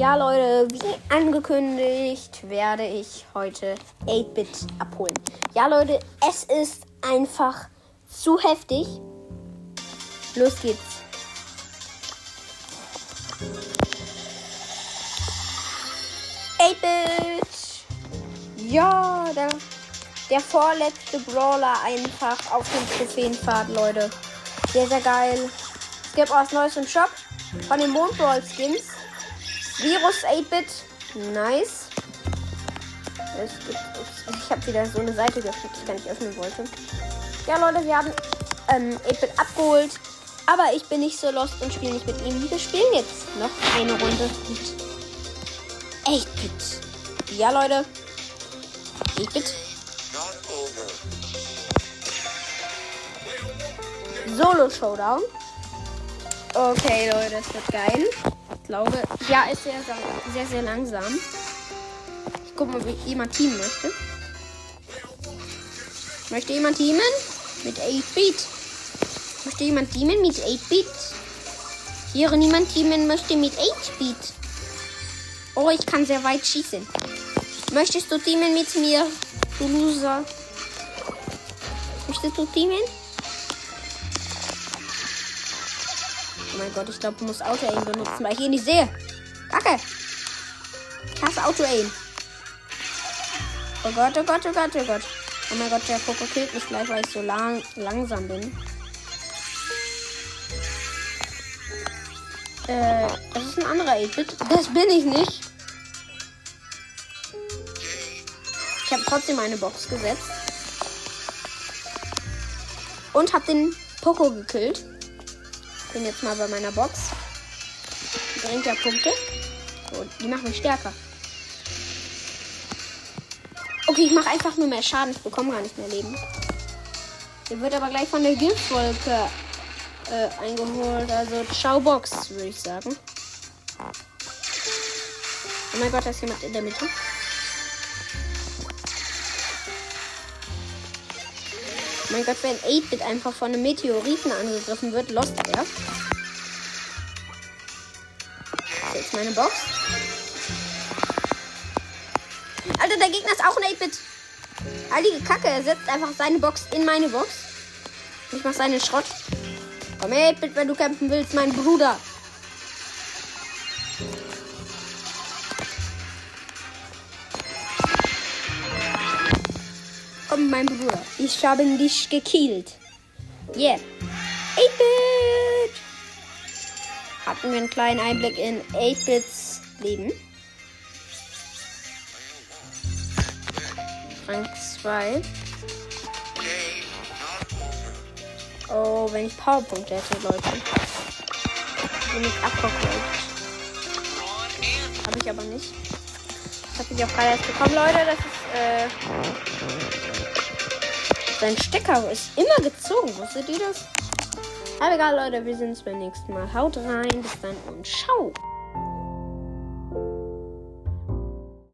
Ja, Leute, wie angekündigt werde ich heute 8-Bit abholen. Ja, Leute, es ist einfach zu heftig. Los geht's. Ja, der, der vorletzte Brawler einfach auf dem Trophäenpfad, Leute. Sehr, sehr geil. Es gibt auch was Neues im Shop von den Mondbrawl Skins. Virus 8-Bit. Nice. Es gibt, ich habe wieder so eine Seite geöffnet, die ich gar nicht öffnen wollte. Ja, Leute, wir haben ähm, 8-Bit abgeholt. Aber ich bin nicht so lost und spiele nicht mit ihm. Wir spielen jetzt noch eine Runde mit 8-Bit. Ja, Leute. 8-Bit. Solo Showdown. Okay, Leute, das wird geil. Ich glaube, ja, ist sehr, sehr, sehr langsam. Ich gucke mal, wie jemand teamen möchte. Möchte jemand teamen? Mit 8-Beat. Möchte jemand teamen mit 8-Beat? Hier niemand teamen möchte mit 8-Beat. Oh, ich kann sehr weit schießen. Möchtest du teamen mit mir, du Loser? Möchtest du teamen? Mein Gott, ich glaube, du musst Auto-Aim benutzen, weil ich ihn nicht sehe. Kacke. Ich hasse Auto-Aim. Oh Gott, oh Gott, oh Gott, oh Gott. Oh mein Gott, der Poco killt mich gleich, weil ich so lang langsam bin. Äh, das ist ein anderer 8-Bit. Das bin ich nicht. Ich habe trotzdem eine Box gesetzt. Und habe den Poco gekillt. Bin jetzt mal bei meiner Box. Bringt ja Punkte. So, die machen mich stärker. Okay, ich mache einfach nur mehr Schaden. Ich bekomme gar nicht mehr Leben. Der wird aber gleich von der Giftwolke äh, eingeholt. Also, ciao Box, würde ich sagen. Oh mein Gott, da ist jemand in der Mitte. Mein Gott, wenn 8-Bit einfach von einem Meteoriten angegriffen wird, lost er. Jetzt meine Box. Alter, der Gegner ist auch ein 8-Bit. Heilige Kacke, er setzt einfach seine Box in meine Box. Ich mach seinen Schrott. Komm 8-Bit, wenn du kämpfen willst, mein Bruder. Mein Bruder. Ich habe dich gekillt. Yeah. 8-Bit. Hatten wir einen kleinen Einblick in 8-Bits Leben. Rang 2. Oh, wenn ich Powerpunkte hätte, Leute. Bin ich abgeholt. Habe ich aber nicht. Das habe ich auch gerade erst bekommen, Leute. Das ist, äh. Sein Stecker ist immer gezogen. Wusstet ihr das? Aber egal, Leute. Wir sehen uns beim nächsten Mal. Haut rein. Bis dann und ciao.